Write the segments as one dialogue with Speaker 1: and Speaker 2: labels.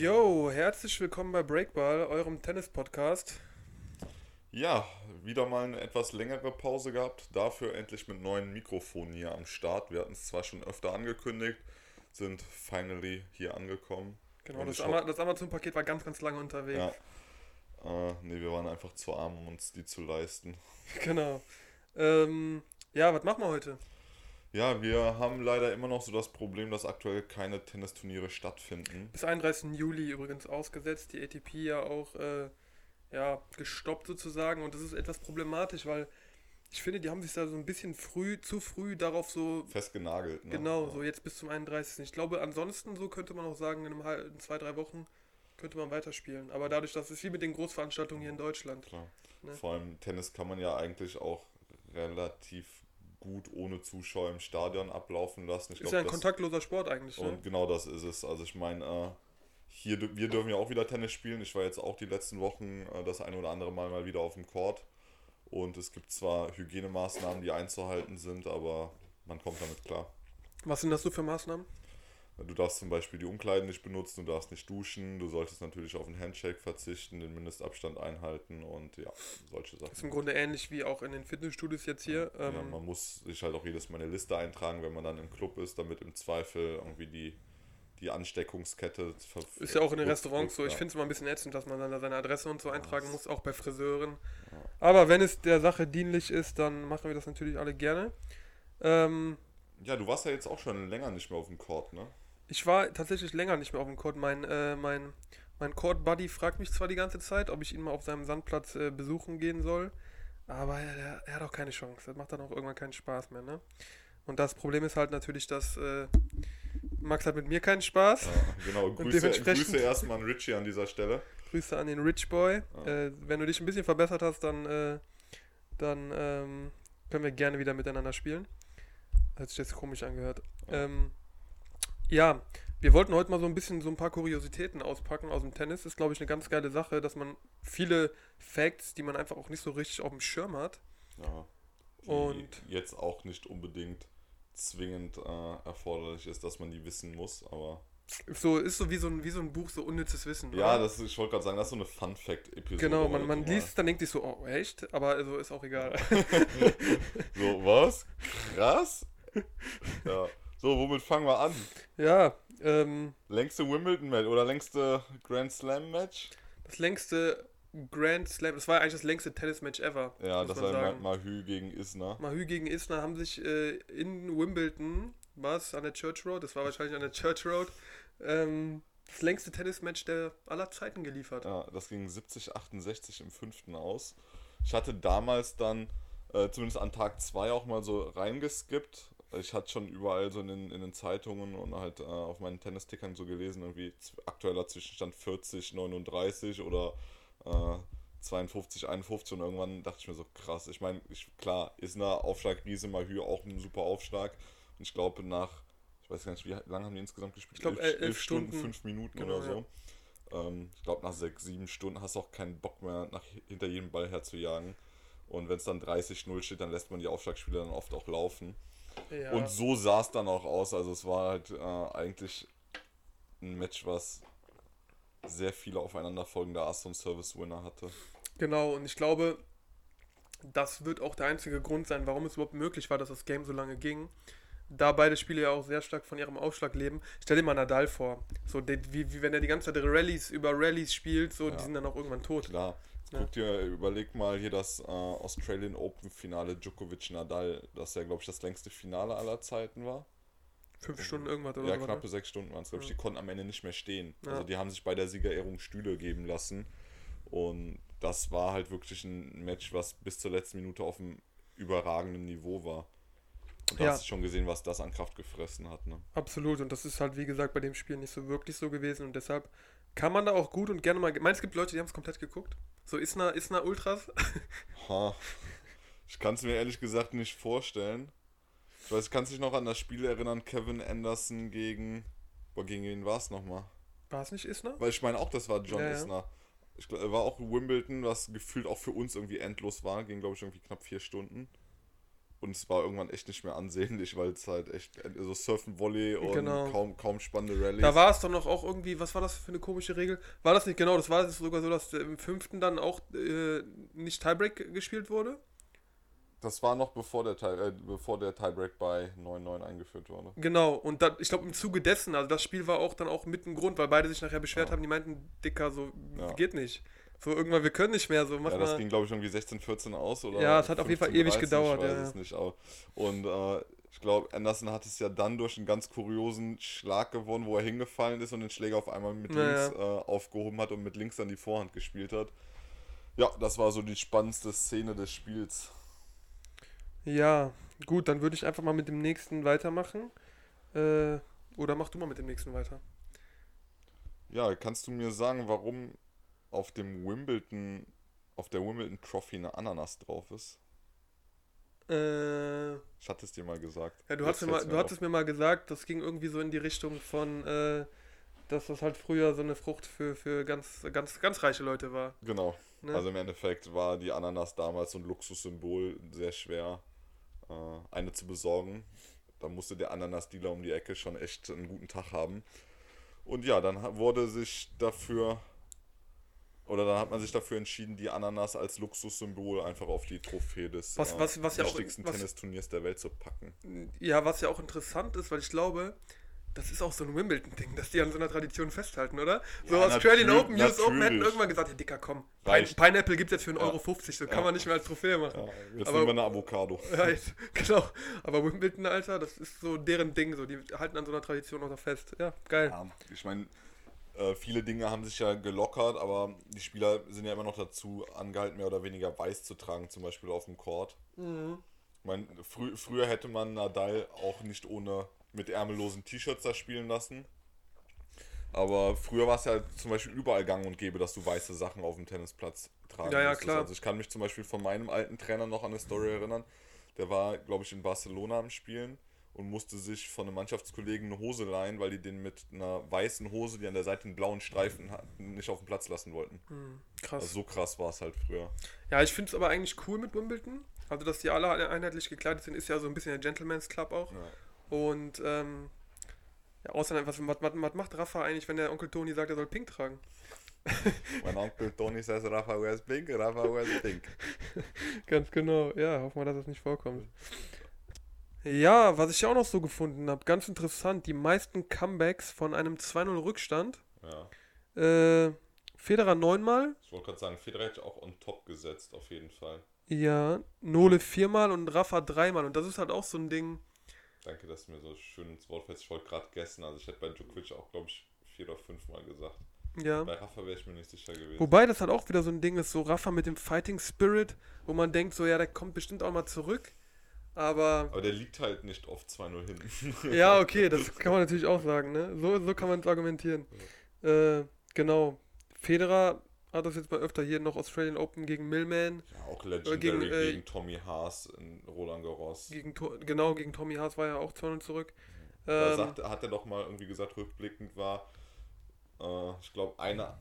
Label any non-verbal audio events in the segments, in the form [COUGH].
Speaker 1: Yo, herzlich willkommen bei Breakball, eurem Tennis-Podcast.
Speaker 2: Ja, wieder mal eine etwas längere Pause gehabt, dafür endlich mit neuen Mikrofonen hier am Start. Wir hatten es zwar schon öfter angekündigt, sind finally hier angekommen.
Speaker 1: Genau, das, Ama das Amazon-Paket war ganz, ganz lange unterwegs.
Speaker 2: Ja. Äh, ne, wir waren einfach zu arm, um uns die zu leisten. [LAUGHS]
Speaker 1: Genau. Ähm, ja, was machen wir heute?
Speaker 2: Ja, wir haben leider immer noch so das Problem, dass aktuell keine Tennisturniere stattfinden.
Speaker 1: Bis 31. Juli übrigens ausgesetzt, die ATP ja auch äh, ja, gestoppt sozusagen und das ist etwas problematisch, weil ich finde, die haben sich da so ein bisschen früh, zu früh darauf so
Speaker 2: festgenagelt.
Speaker 1: Ne? Genau, so jetzt bis zum 31. Ich glaube, ansonsten so könnte man auch sagen, in, einem, in zwei, drei Wochen könnte man weiterspielen. Aber dadurch, dass es wie mit den Großveranstaltungen hier in Deutschland.
Speaker 2: Klar. Ne? Vor allem Tennis kann man ja eigentlich auch relativ gut ohne Zuschauer im Stadion ablaufen lassen.
Speaker 1: Ich ist glaub, ja ein kontaktloser Sport eigentlich.
Speaker 2: Ne? Und genau das ist es. Also ich meine, äh, hier, wir dürfen ja auch wieder Tennis spielen. Ich war jetzt auch die letzten Wochen äh, das ein oder andere Mal mal wieder auf dem Court. Und es gibt zwar Hygienemaßnahmen, die einzuhalten sind, aber man kommt damit klar.
Speaker 1: Was sind das so für Maßnahmen?
Speaker 2: Du darfst zum Beispiel die Umkleiden nicht benutzen, du darfst nicht duschen, du solltest natürlich auf einen Handshake verzichten, den Mindestabstand einhalten und ja, solche Sachen.
Speaker 1: Das ist im Grunde ähnlich wie auch in den Fitnessstudios jetzt hier.
Speaker 2: Ja, ähm man muss sich halt auch jedes Mal eine Liste eintragen, wenn man dann im Club ist, damit im Zweifel irgendwie die, die Ansteckungskette.
Speaker 1: Ist ja auch in den Restaurants so. Ich finde es immer ein bisschen ätzend, dass man dann da seine Adresse und so eintragen ja, muss, auch bei Friseuren. Ja. Aber wenn es der Sache dienlich ist, dann machen wir das natürlich alle gerne. Ähm,
Speaker 2: ja, du warst ja jetzt auch schon länger nicht mehr auf dem Court, ne?
Speaker 1: Ich war tatsächlich länger nicht mehr auf dem Court. Mein, äh, mein, mein Court-Buddy fragt mich zwar die ganze Zeit, ob ich ihn mal auf seinem Sandplatz äh, besuchen gehen soll, aber er, er, hat auch keine Chance. Das macht dann auch irgendwann keinen Spaß mehr, ne? Und das Problem ist halt natürlich, dass äh, Max hat mit mir keinen Spaß. Ja,
Speaker 2: genau, Grüße, Grüße erstmal an Richie an dieser Stelle.
Speaker 1: Grüße an den Rich Boy. Ja. Äh, wenn du dich ein bisschen verbessert hast, dann, äh, dann ähm, können wir gerne wieder miteinander spielen. Hat sich jetzt komisch angehört. Ja. Ähm, ja, wir wollten heute mal so ein bisschen so ein paar Kuriositäten auspacken aus dem Tennis. Ist, glaube ich, eine ganz geile Sache, dass man viele Facts, die man einfach auch nicht so richtig auf dem Schirm hat.
Speaker 2: Ja. Und jetzt auch nicht unbedingt zwingend äh, erforderlich ist, dass man die wissen muss, aber.
Speaker 1: So ist so wie so ein, wie so ein Buch, so unnützes Wissen.
Speaker 2: Ja, das ist, ich wollte gerade sagen, das ist so eine Fun-Fact-Episode.
Speaker 1: Genau, man, man liest es, dann denkt sich so, oh, echt? Aber also ist auch egal. [LAUGHS]
Speaker 2: so, was? Krass? [LAUGHS] Ja. So, womit fangen wir an?
Speaker 1: Ja, ähm.
Speaker 2: Längste Wimbledon-Match oder längste Grand Slam-Match?
Speaker 1: Das längste Grand Slam, das war eigentlich das längste Tennis-Match ever.
Speaker 2: Ja, das war sagen. Mahü gegen Isner.
Speaker 1: Mahü gegen Isner haben sich äh, in Wimbledon, was, an der Church Road, das war wahrscheinlich an der Church Road, ähm, das längste Tennismatch der aller Zeiten geliefert.
Speaker 2: Ja, das ging 70, 68 im fünften aus. Ich hatte damals dann, äh, zumindest an Tag 2 auch mal so reingeskippt ich hatte schon überall so in den, in den Zeitungen und halt äh, auf meinen Tennistickern so gelesen, irgendwie aktueller Zwischenstand 40, 39 oder äh, 52, 51 und irgendwann dachte ich mir so, krass, ich meine, ich, klar, ist eine Aufschlag Riese Mahü auch ein super Aufschlag und ich glaube nach, ich weiß gar nicht, wie lange haben die insgesamt gespielt?
Speaker 1: Ich glaube, elf, elf, Stunden,
Speaker 2: Stunden, fünf Minuten genau, oder so. Ja. Ähm, ich glaube, nach sechs, sieben Stunden hast du auch keinen Bock mehr, nach, hinter jedem Ball herzujagen. Und wenn es dann 30-0 steht, dann lässt man die Aufschlagspieler dann oft auch laufen. Ja. Und so sah es dann auch aus. Also es war halt äh, eigentlich ein Match, was sehr viele aufeinanderfolgende Ass- und Service-Winner hatte.
Speaker 1: Genau, und ich glaube, das wird auch der einzige Grund sein, warum es überhaupt möglich war, dass das Game so lange ging. Da beide Spiele ja auch sehr stark von ihrem Aufschlag leben. Stell dir mal Nadal vor. So, wie, wie wenn er die ganze Zeit Rallyes über Rallyes spielt, so, ja. die sind dann auch irgendwann tot.
Speaker 2: Klar. Guck dir, überleg mal hier das äh, Australian Open Finale Djokovic-Nadal, das ja, glaube ich, das längste Finale aller Zeiten war.
Speaker 1: Fünf Stunden irgendwas
Speaker 2: oder Ja, so, knappe oder? sechs Stunden waren es, glaube ich. Ja. Die konnten am Ende nicht mehr stehen. Ja. Also die haben sich bei der Siegerehrung Stühle geben lassen. Und das war halt wirklich ein Match, was bis zur letzten Minute auf einem überragenden Niveau war. Und da ja. hast du schon gesehen, was das an Kraft gefressen hat. Ne?
Speaker 1: Absolut. Und das ist halt, wie gesagt, bei dem Spiel nicht so wirklich so gewesen. Und deshalb kann man da auch gut und gerne mal. Meinst es gibt Leute, die haben es komplett geguckt? So Isna, Isna Ultras? [LAUGHS]
Speaker 2: ha. Ich kann es mir ehrlich gesagt nicht vorstellen. Ich weiß, kannst du dich noch an das Spiel erinnern, Kevin Anderson gegen. Boah, gegen wen war es nochmal?
Speaker 1: War es nicht Isna?
Speaker 2: Weil ich meine auch, das war John ja, Isner. Ich war auch Wimbledon, was gefühlt auch für uns irgendwie endlos war. Ging, glaube ich, irgendwie knapp vier Stunden. Und es war irgendwann echt nicht mehr ansehnlich, weil es halt echt so Surfen, Volley und
Speaker 1: Genau.
Speaker 2: kaum, kaum spannende Rallyes.
Speaker 1: Da war es doch noch auch irgendwie, was war das für eine komische Regel? War das nicht genau, das war es sogar so, dass im fünften dann auch äh, nicht Tiebreak gespielt wurde?
Speaker 2: das war noch bevor der, äh, bevor der Tiebreak bei 9-9 eingeführt wurde.
Speaker 1: Genau, und da, ich glaube im Zuge dessen, also das Spiel war auch dann auch mit ein Grund, weil beide sich nachher beschwert
Speaker 2: Ja.
Speaker 1: haben, die meinten, Dicker, so
Speaker 2: Ja.
Speaker 1: geht nicht. So irgendwann, wir können nicht mehr, so mach
Speaker 2: Ja, das
Speaker 1: mal.
Speaker 2: ging, glaube ich, irgendwie 16, 14 aus oder
Speaker 1: Ja, es hat auf jeden Fall
Speaker 2: 15,
Speaker 1: ewig
Speaker 2: 13,
Speaker 1: gedauert,
Speaker 2: Ich weiß
Speaker 1: ja,
Speaker 2: es nicht. Aber, und äh, ich glaube, Anderson hat es ja dann durch einen ganz kuriosen Schlag gewonnen, wo er hingefallen ist und den Schläger auf einmal mit
Speaker 1: Ja,
Speaker 2: links äh, aufgehoben hat und mit links dann die Vorhand gespielt hat. Ja, das war so die spannendste Szene des Spiels.
Speaker 1: Ja, gut, dann würde ich einfach mal mit dem nächsten weitermachen. Äh, oder mach du mal mit dem nächsten weiter.
Speaker 2: Ja, kannst du mir sagen, warum auf dem Wimbledon, auf der Wimbledon Trophy eine Ananas drauf ist?
Speaker 1: Äh,
Speaker 2: Ich hatte es dir mal gesagt.
Speaker 1: ja, du, hast mir mal, du hattest mir mal gesagt, das ging irgendwie so in die Richtung von, äh, dass das halt früher so eine Frucht für, für ganz, ganz, ganz reiche Leute war.
Speaker 2: Genau.
Speaker 1: Ne?
Speaker 2: Also im Endeffekt war die Ananas damals so ein Luxussymbol, sehr schwer äh, eine zu besorgen. Da musste der Ananas-Dealer um die Ecke schon echt einen guten Tag haben. Und ja, dann wurde sich dafür, oder dann hat man sich dafür entschieden, die Ananas als Luxussymbol einfach auf die Trophäe des
Speaker 1: Was- was- was ja auch-
Speaker 2: wichtigsten
Speaker 1: was-
Speaker 2: Tennisturniers der Welt zu packen.
Speaker 1: Ja, was ja auch interessant ist, weil ich glaube, das ist auch so ein Wimbledon-Ding, dass die an so einer Tradition festhalten, oder? So
Speaker 2: Ja,
Speaker 1: Australian Open, US Open hätten irgendwann gesagt, ja Dicker, komm,
Speaker 2: Reicht.
Speaker 1: Pineapple gibt es jetzt für 1,50
Speaker 2: Ja.
Speaker 1: Euro, 50, so kann
Speaker 2: Ja.
Speaker 1: man nicht mehr als Trophäe machen.
Speaker 2: Ja, jetzt
Speaker 1: Aber-
Speaker 2: nehmen wir eine Avocado. [LAUGHS]
Speaker 1: Ja, jetzt, genau. Aber Wimbledon, Alter, das ist so deren Ding, so die halten an so einer Tradition auch noch fest. Ja, geil.
Speaker 2: Ich meine, äh, viele Dinge haben sich ja gelockert, aber die Spieler sind ja immer noch dazu angehalten, mehr oder weniger weiß zu tragen, zum Beispiel auf dem Court. Ich meine, frü früher hätte man Nadal auch nicht ohne mit ärmellosen T-Shirts da spielen lassen. Aber früher war es ja zum Beispiel überall gang und gäbe, dass du weiße Sachen auf dem Tennisplatz tragen
Speaker 1: Ja, ja,
Speaker 2: musstest.
Speaker 1: klar.
Speaker 2: Also ich kann mich zum Beispiel von meinem alten Trainer noch an eine Story erinnern. Der war, glaube ich, in Barcelona am Spielen und musste sich von einem Mannschaftskollegen eine Hose leihen, weil die den mit einer weißen Hose, die an der Seite einen blauen Streifen hatten, nicht auf dem Platz lassen wollten.
Speaker 1: Krass.
Speaker 2: Also so krass war es halt früher.
Speaker 1: Ja, ich finde es aber eigentlich cool mit Wimbledon. Also, dass die alle einheitlich gekleidet sind, ist ja so ein bisschen der Gentleman's Club auch.
Speaker 2: Ja.
Speaker 1: Und, ähm, ja, außer was, was, was, was macht Rafa eigentlich, wenn der Onkel Toni sagt, er soll pink tragen? [LAUGHS]
Speaker 2: Mein Onkel Tony says Rafa wears pink, Rafa wears pink. [LAUGHS]
Speaker 1: Ganz genau, ja, hoffen wir, dass das nicht vorkommt. Ja, was ich ja auch noch so gefunden habe, ganz interessant, die meisten Comebacks von einem 2-0 Rückstand.
Speaker 2: Ja.
Speaker 1: Äh, Federer neunmal,
Speaker 2: Ich wollte gerade sagen, Federer hätte ich auch on top gesetzt, auf jeden Fall.
Speaker 1: ja, Nole viermal und Rafa dreimal. Und das ist halt auch so ein Ding.
Speaker 2: Danke, dass du mir so schön ins Wort fällst. Ich wollte gerade gessen, also ich hätte bei Djokovic auch, glaube ich, vier oder fünfmal gesagt.
Speaker 1: Ja.
Speaker 2: Bei Rafa wäre ich mir nicht sicher gewesen.
Speaker 1: Wobei das halt auch wieder so ein Ding ist, so Rafa mit dem Fighting Spirit, wo man denkt, so ja, der kommt bestimmt auch mal zurück. Aber
Speaker 2: Aber der liegt halt nicht oft 2-0 hinten. [LAUGHS]
Speaker 1: ja, okay, das kann man natürlich auch sagen, ne? So, so kann man es argumentieren. Äh, genau. Federer hat das jetzt mal öfter hier noch Australian Open gegen Millman.
Speaker 2: Ja, auch Legendary
Speaker 1: Gegen,
Speaker 2: gegen,
Speaker 1: äh,
Speaker 2: Tommy Haas in Roland Garros.
Speaker 1: Gegen, genau, gegen Tommy Haas war ja auch 2-0 zurück.
Speaker 2: Da
Speaker 1: Ähm,
Speaker 2: sagt, hat er doch mal irgendwie gesagt, rückblickend war, äh, ich glaube, eine,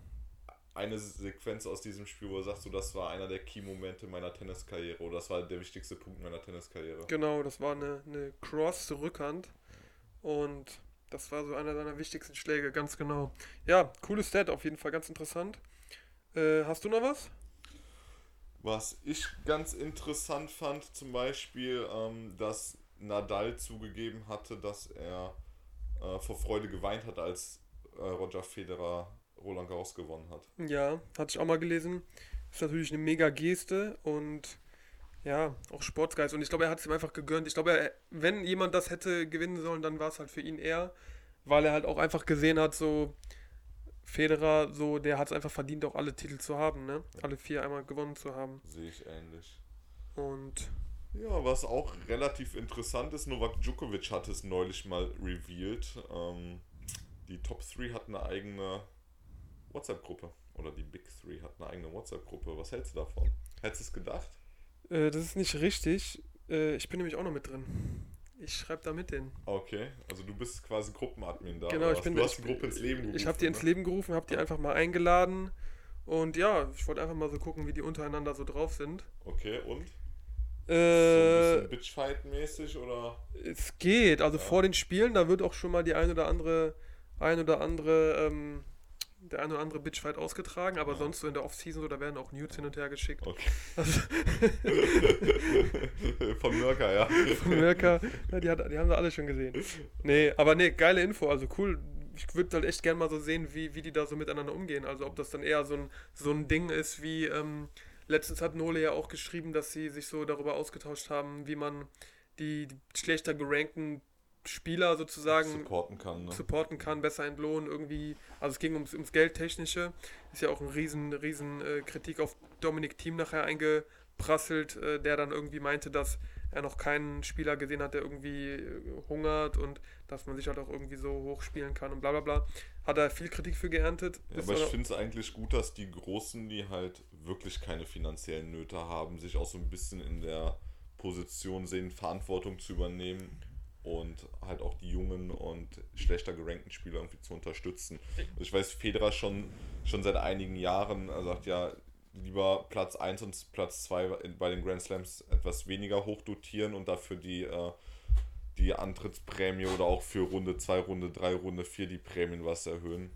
Speaker 2: eine Sequenz aus diesem Spiel, wo er sagt, so, das war einer der Key-Momente meiner Tenniskarriere oder das war der wichtigste Punkt meiner Tenniskarriere.
Speaker 1: genau, das war eine, eine Cross-Rückhand. Und das war so einer seiner wichtigsten Schläge, ganz genau. Ja, cooles Stat, auf jeden Fall ganz interessant. Äh, hast du noch was?
Speaker 2: Was ich ganz interessant fand, zum Beispiel, ähm, dass Nadal zugegeben hatte, dass er äh, vor Freude geweint hat, als äh, Roger Federer Roland Garros gewonnen hat.
Speaker 1: Ja, hatte ich auch mal gelesen. Ist natürlich eine mega Geste und ja, auch Sportsgeist. Und ich glaube, er hat es ihm einfach gegönnt. Ich glaube, er, wenn jemand das hätte gewinnen sollen, dann war es halt für ihn er, weil er halt auch einfach gesehen hat, so Federer, so, der hat es einfach verdient, auch alle Titel zu haben, ne? Alle vier einmal gewonnen zu haben.
Speaker 2: Sehe ich ähnlich.
Speaker 1: Und
Speaker 2: Ja, was auch relativ interessant ist, Novak Djokovic hat es neulich mal revealed. Ähm, die Top 3 hat eine eigene WhatsApp-Gruppe. Oder die Big 3 hat eine eigene WhatsApp-Gruppe. Was hältst du davon? Hättest du es gedacht?
Speaker 1: äh, das ist nicht richtig. Äh, ich bin nämlich auch noch mit drin. Ich schreibe da mit denen.
Speaker 2: Okay, also du bist quasi Gruppenadmin da.
Speaker 1: Genau, ich bin
Speaker 2: Du hast die Gruppe ins Leben gerufen.
Speaker 1: Ich habe die ins
Speaker 2: ne?
Speaker 1: Leben gerufen, habe die einfach mal eingeladen. Und ja, ich wollte einfach mal so gucken, wie die untereinander so drauf sind.
Speaker 2: Okay, und? so
Speaker 1: Äh,
Speaker 2: ein bisschen Bitchfight-mäßig oder?
Speaker 1: es geht. Also
Speaker 2: Ja.
Speaker 1: vor den Spielen, da wird auch schon mal die ein oder andere, ein oder andere, ähm, der ein oder andere Bitchfight ausgetragen, aber
Speaker 2: Ja.
Speaker 1: sonst so in der Offseason so, da werden auch Nudes hin und her geschickt.
Speaker 2: Okay.
Speaker 1: Also, [LAUGHS]
Speaker 2: Von Mirka, ja.
Speaker 1: von Mirka, ja, die, hat, die haben sie alle schon gesehen. Nee, aber nee, geile Info, also cool. Ich würde halt echt gerne mal so sehen, wie, wie die da so miteinander umgehen. Also ob das dann eher so ein, so ein Ding ist wie, ähm, letztens hat Nole ja auch geschrieben, dass sie sich so darüber ausgetauscht haben, wie man die, die schlechter gerankten Spieler sozusagen
Speaker 2: supporten kann. Ne?
Speaker 1: supporten kann, besser entlohnen irgendwie. Also es ging ums, ums Geldtechnische. Ist ja auch ein riesen, riesen äh, Kritik auf Dominik Thiem nachher eingeprasselt, äh, der dann irgendwie meinte, dass er noch keinen Spieler gesehen hat, der irgendwie äh, hungert und dass man sich halt auch irgendwie so hochspielen kann und bla bla bla. Hat er viel Kritik für geerntet.
Speaker 2: Ja, aber ich finde es eigentlich gut, dass die Großen, die halt wirklich keine finanziellen Nöte haben, sich auch so ein bisschen in der Position sehen, Verantwortung zu übernehmen und halt auch die jungen und schlechter gerankten Spieler irgendwie zu unterstützen. Also ich weiß, Federer schon, schon seit einigen Jahren sagt ja, lieber Platz 1 und Platz 2 bei den Grand Slams etwas weniger hoch dotieren und dafür die, äh, die Antrittsprämie oder auch für Runde 2, Runde 3, Runde 4 die Prämien was erhöhen.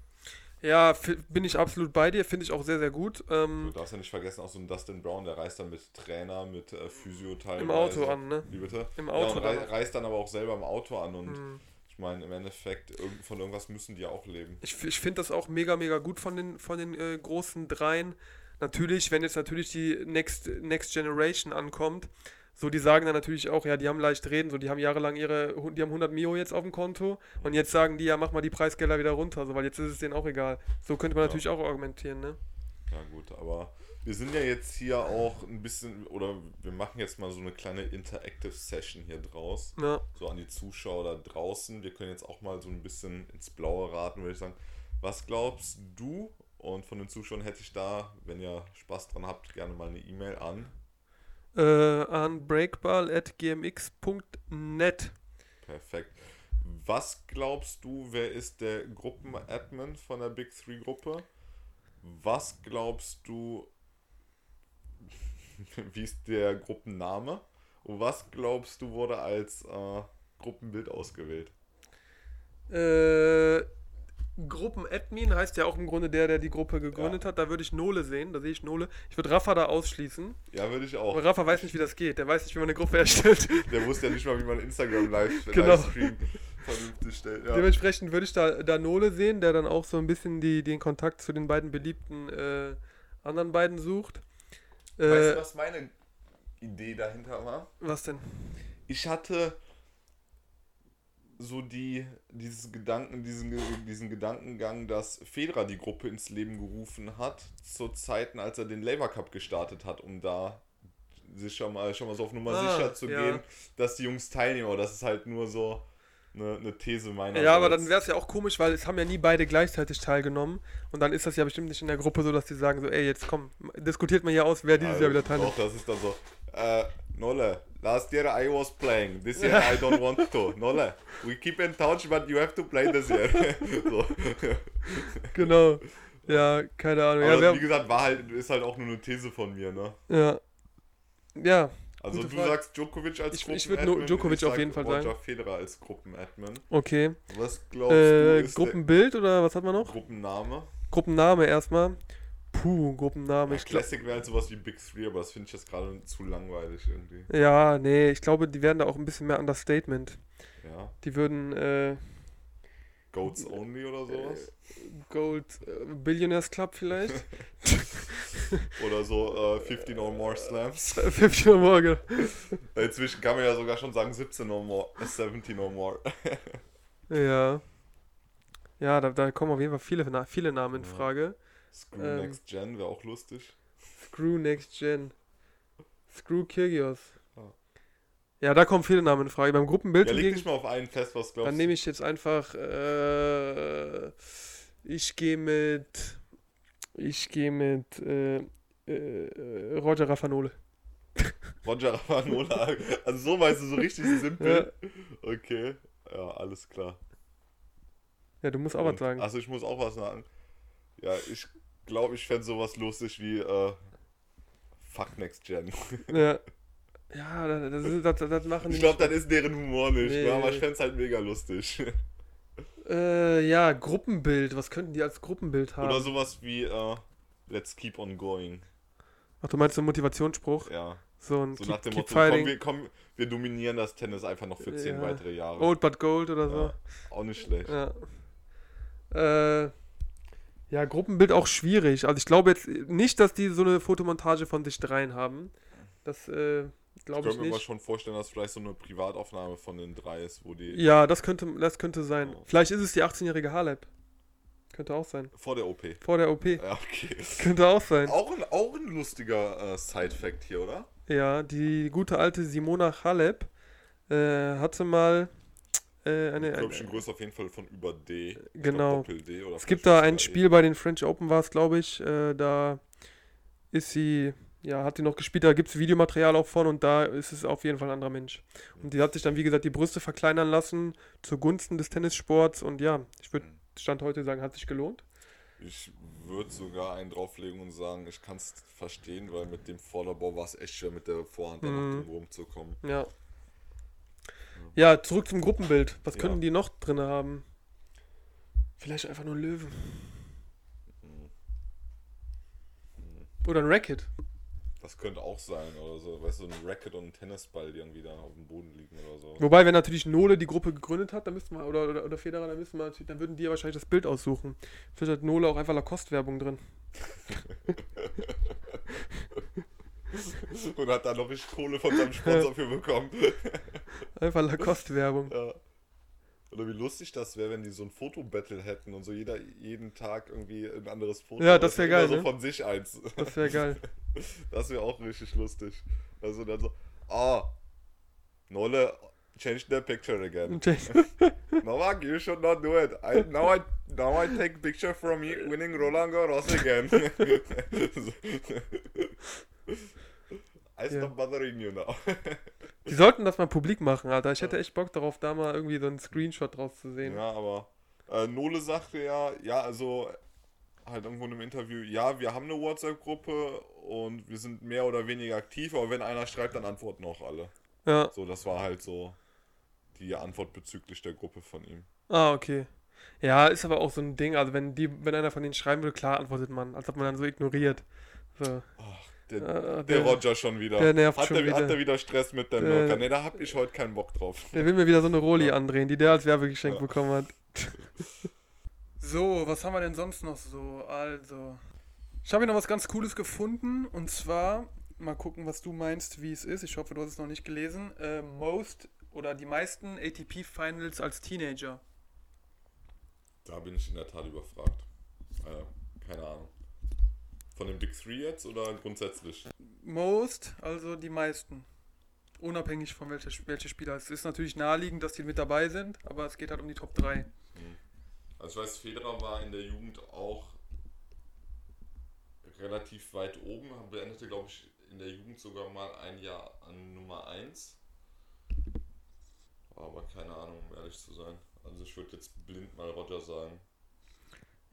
Speaker 1: Ja, bin ich absolut bei dir, finde ich auch sehr, sehr gut.
Speaker 2: Du
Speaker 1: Ähm,
Speaker 2: darfst ja nicht vergessen, auch so ein Dustin Brown, der reist dann mit Trainer, mit äh, Physio teilweise.
Speaker 1: Im Auto an, ne?
Speaker 2: Wie bitte?
Speaker 1: Im
Speaker 2: ja,
Speaker 1: Auto
Speaker 2: und
Speaker 1: dann
Speaker 2: rei reist dann aber auch selber im Auto an und
Speaker 1: Mhm.
Speaker 2: ich meine, im Endeffekt, von irgendwas müssen die auch leben.
Speaker 1: Ich, ich finde das auch mega, mega gut von den, von den äh, großen Dreien. Natürlich, wenn jetzt natürlich die Next, Next Generation ankommt, so die sagen dann natürlich auch, ja, die haben leicht reden, so die haben jahrelang ihre, die haben 100 Mio jetzt auf dem Konto und jetzt sagen die, ja, mach mal die Preisgelder wieder runter, so, weil jetzt ist es denen auch egal. So könnte man
Speaker 2: Ja.
Speaker 1: natürlich auch argumentieren, ne?
Speaker 2: Ja gut, aber wir sind ja jetzt hier auch ein bisschen, oder wir machen jetzt mal so eine kleine Interactive Session hier draus.
Speaker 1: Ja.
Speaker 2: So an die Zuschauer da draußen. Wir können jetzt auch mal so ein bisschen ins Blaue raten, würde ich sagen. Was glaubst du? Und von den Zuschauern hätte ich da, wenn ihr Spaß dran habt, gerne mal eine E-Mail an.
Speaker 1: Äh, an breakball.gmx.net.
Speaker 2: Perfekt. Was glaubst du, wer ist der Gruppenadmin von der Big Three Gruppe? Was glaubst du, [LAUGHS] wie ist der Gruppenname? Und was glaubst du, wurde als äh, Gruppenbild ausgewählt?
Speaker 1: Äh, Gruppenadmin heißt ja auch im Grunde der, der die Gruppe gegründet hat. Da würde ich Nole sehen, da sehe ich Nole. Ich würde Rafa da ausschließen.
Speaker 2: Ja, würde ich auch.
Speaker 1: Aber Rafa weiß nicht, wie das geht. Der weiß nicht, wie man eine Gruppe erstellt. [LAUGHS]
Speaker 2: Der wusste ja nicht mal, wie man Instagram live [LAUGHS]
Speaker 1: Genau.
Speaker 2: Livestream vernünftig stellt. Ja.
Speaker 1: Dementsprechend würde ich da, da Nole sehen, der dann auch so ein bisschen die, den Kontakt zu den beiden beliebten äh, anderen beiden sucht. Äh,
Speaker 2: Weißt du, was meine Idee dahinter war?
Speaker 1: was denn?
Speaker 2: ich hatte so die, dieses Gedanken, diesen, diesen Gedankengang, dass Federer die Gruppe ins Leben gerufen hat, zu Zeiten, als er den Labour Cup gestartet hat, um da sich schon mal, schon mal so auf Nummer
Speaker 1: Ah,
Speaker 2: sicher zu
Speaker 1: ja.
Speaker 2: gehen, dass die Jungs teilnehmen. Aber das ist halt nur so eine, eine These meiner
Speaker 1: Ja, aber dann wäre es ja auch komisch, weil es haben ja nie beide gleichzeitig teilgenommen. Und dann ist das ja bestimmt nicht in der Gruppe so, dass die sagen so, ey, jetzt komm, diskutiert mal hier aus, wer dieses Jahr wieder teilnimmt.
Speaker 2: Doch, das ist dann so. Äh, Nolle, last year I was playing, this year I don't want to. [LAUGHS] Nolle, we keep in touch, but you have to play this year. [LAUGHS] so.
Speaker 1: Genau. Ja, keine Ahnung.
Speaker 2: Aber
Speaker 1: Ja,
Speaker 2: wie gesagt, war halt, ist halt auch nur eine These von mir, ne?
Speaker 1: ja. Ja,
Speaker 2: Also du
Speaker 1: Frage.
Speaker 2: sagst Djokovic als
Speaker 1: Ich- ich würd
Speaker 2: Gruppenadmin,
Speaker 1: nur Djokovic
Speaker 2: ich
Speaker 1: auf jeden Fall
Speaker 2: Roger
Speaker 1: sagen.
Speaker 2: Federer als Gruppenadmin.
Speaker 1: okay.
Speaker 2: Was glaubst du
Speaker 1: Äh,
Speaker 2: ist
Speaker 1: Gruppenbild oder was hat man noch?
Speaker 2: Gruppenname?
Speaker 1: Gruppenname erstmal. Puh, Gruppenname.
Speaker 2: Ja, Classic wäre halt sowas wie Big Three, aber das finde ich jetzt gerade zu langweilig irgendwie.
Speaker 1: ja, nee, ich glaube, die werden da auch ein bisschen mehr Understatement.
Speaker 2: Ja.
Speaker 1: Die würden äh,
Speaker 2: Goats Only oder sowas?
Speaker 1: Gold äh, Billionaires Club vielleicht. [LAUGHS]
Speaker 2: Oder so äh, 15 or more Slams.
Speaker 1: 50 Uhr morgen.
Speaker 2: Inzwischen kann man ja sogar schon sagen 17 or more, äh, 17 or more.
Speaker 1: Ja. Ja, da, da kommen auf jeden Fall viele, viele Namen in. Frage.
Speaker 2: Screw
Speaker 1: Ähm.
Speaker 2: Next Gen wäre auch lustig.
Speaker 1: Screw Next Gen. Screw Kyrgios.
Speaker 2: Ja.
Speaker 1: Ja, da kommen viele Namen in Frage. Beim Gruppenbild
Speaker 2: Ja, leg
Speaker 1: hingegen,
Speaker 2: dich mal auf einen fest, was glaubst
Speaker 1: dann nehme ich jetzt einfach, äh, ich gehe mit, ich gehe mit, äh, äh, Roger Raffanole. [LAUGHS]
Speaker 2: Roger Rafanola. Also so meinst du so richtig [LAUGHS] simpel. Okay. Ja, alles klar.
Speaker 1: Ja, du musst auch was
Speaker 2: Und-
Speaker 1: sagen.
Speaker 2: Also ich muss auch was sagen. Ja, ich glaube, ich fände sowas lustig wie äh, Fuck Next Gen. [LAUGHS]
Speaker 1: Ja. Ja, das, das, das machen die
Speaker 2: Ich glaube, das ist deren Humor nicht,
Speaker 1: Nee.
Speaker 2: ne? aber ich fände es halt mega lustig. [LAUGHS]
Speaker 1: Äh, ja, Gruppenbild. Was könnten die als Gruppenbild haben?
Speaker 2: Oder sowas wie äh, Let's keep on going.
Speaker 1: Ach, du meinst so einen Motivationsspruch?
Speaker 2: Ja.
Speaker 1: So ein
Speaker 2: So
Speaker 1: keep,
Speaker 2: nach dem Motto, komm wir, komm, wir dominieren das Tennis einfach noch für zehn
Speaker 1: Ja.
Speaker 2: weitere Jahre.
Speaker 1: Old but gold oder so.
Speaker 2: ja, auch nicht schlecht.
Speaker 1: Ja. Äh, ja, Gruppenbild auch schwierig. Also ich glaube jetzt nicht, dass die so eine Fotomontage von sich dreien haben. Das äh,
Speaker 2: Ich
Speaker 1: glaube
Speaker 2: könnte
Speaker 1: ich
Speaker 2: mir mal
Speaker 1: nicht.
Speaker 2: schon vorstellen, dass vielleicht so eine Privataufnahme von den drei ist, wo die
Speaker 1: Ja, das könnte, das könnte sein.
Speaker 2: Oh.
Speaker 1: Vielleicht ist es die 18-jährige Halep. Könnte auch sein.
Speaker 2: vor der OP.
Speaker 1: Vor der OP.
Speaker 2: Ja, okay. [LAUGHS]
Speaker 1: Könnte auch sein.
Speaker 2: Auch ein, auch ein lustiger äh, Side-Fact hier, oder?
Speaker 1: Ja, die gute alte Simona Halep äh, hatte mal äh, eine, eine
Speaker 2: Körbchengröße auf jeden Fall von über D. Glaub,
Speaker 1: Genau.
Speaker 2: Doppel-D oder
Speaker 1: Es gibt da ein
Speaker 2: E.
Speaker 1: Spiel bei den French Open war es, glaube ich. Äh, da ist sie, ja, hat sie noch gespielt, da gibt es Videomaterial auch von und da ist es auf jeden Fall ein anderer Mensch. Und die hat sich dann, wie gesagt, die Brüste verkleinern lassen zugunsten des Tennissports und ja, ich würde
Speaker 2: Mhm.
Speaker 1: Stand heute sagen, hat sich gelohnt.
Speaker 2: Ich würde sogar einen drauflegen und sagen, ich kann es verstehen, weil mit dem Vorderbau war es echt schwer, mit der Vorhand dann noch drum rumzukommen.
Speaker 1: Ja. Ja, zurück zum Gruppenbild. Was
Speaker 2: Ja.
Speaker 1: könnten die noch drin haben? Vielleicht einfach nur Löwen. Oder ein Racket.
Speaker 2: Das könnte auch sein oder so. Weißt du, so ein Racket und ein Tennisball, die irgendwie da auf dem Boden liegen oder so.
Speaker 1: Wobei, wenn natürlich Nole die Gruppe gegründet hat, dann müssten wir, oder, oder, oder Federer, dann müssten wir natürlich, dann würden die ja wahrscheinlich das Bild aussuchen. Vielleicht hat Nole auch einfach Lacoste-Werbung drin. [LAUGHS] [LAUGHS]
Speaker 2: und hat da noch richtig Kohle von seinem Sponsor für bekommen. [LAUGHS]
Speaker 1: Einfach Lacoste-Werbung.
Speaker 2: ja. Oder wie lustig das wäre, wenn die so ein Fotobattle hätten und so jeder jeden Tag irgendwie ein anderes Foto.
Speaker 1: Ja, das wär
Speaker 2: immer
Speaker 1: geil,
Speaker 2: So
Speaker 1: ne?
Speaker 2: von sich eins.
Speaker 1: Das wäre geil. [LAUGHS]
Speaker 2: Das wäre auch richtig lustig. Also dann so, ah, Nolle, change the picture again. Novak, you should not do it. I, now, I, now I take picture from you winning Roland Garros again.
Speaker 1: Ja.
Speaker 2: stop bothering you now.
Speaker 1: Die sollten das mal publik machen, Alter. Ich hätte echt Bock darauf, da mal irgendwie so einen Screenshot draus zu sehen.
Speaker 2: Ja, aber äh, Nole sagte ja, ja, also halt irgendwo in einem Interview, ja, wir haben eine WhatsApp-Gruppe und wir sind mehr oder weniger aktiv, aber wenn einer schreibt, dann antworten auch alle.
Speaker 1: Ja.
Speaker 2: So, das war halt so die Antwort bezüglich der Gruppe von ihm.
Speaker 1: Ah, okay. Ja, ist aber auch so ein Ding. Also wenn die, wenn einer von denen schreiben würde, klar antwortet man, als ob man dann so ignoriert. So.
Speaker 2: Ach, der,
Speaker 1: Äh,
Speaker 2: der Roger schon wieder.
Speaker 1: der nervt
Speaker 2: hat,
Speaker 1: schon
Speaker 2: er,
Speaker 1: wieder.
Speaker 2: hat er wieder Stress mit dem
Speaker 1: Der-
Speaker 2: Locker? Ne, da hab ich heute keinen Bock drauf.
Speaker 1: Der will mir wieder so eine Roli
Speaker 2: Ja.
Speaker 1: andrehen, die der als Werbegeschenk
Speaker 2: Ja.
Speaker 1: bekommen hat. [LAUGHS] So, was haben wir denn sonst noch so? Also, ich habe hier noch was ganz Cooles gefunden und zwar, mal gucken, was du meinst, wie es ist. Ich hoffe, du hast es noch nicht gelesen. Äh, most oder die meisten ATP Finals als Teenager.
Speaker 2: Da bin ich in der Tat überfragt. Äh, keine Ahnung. Von dem Big Three jetzt oder grundsätzlich?
Speaker 1: Most, also die meisten. Unabhängig von welcher, welche Spieler. Es ist natürlich naheliegend, dass die mit dabei sind, aber es geht halt um die Top 3.
Speaker 2: Also ich weiß, Federer war in der Jugend auch relativ weit oben, beendete, glaube ich, in der Jugend sogar mal ein Jahr an Nummer 1. Aber keine Ahnung, um ehrlich zu sein. Also ich würde jetzt blind mal Roger sagen.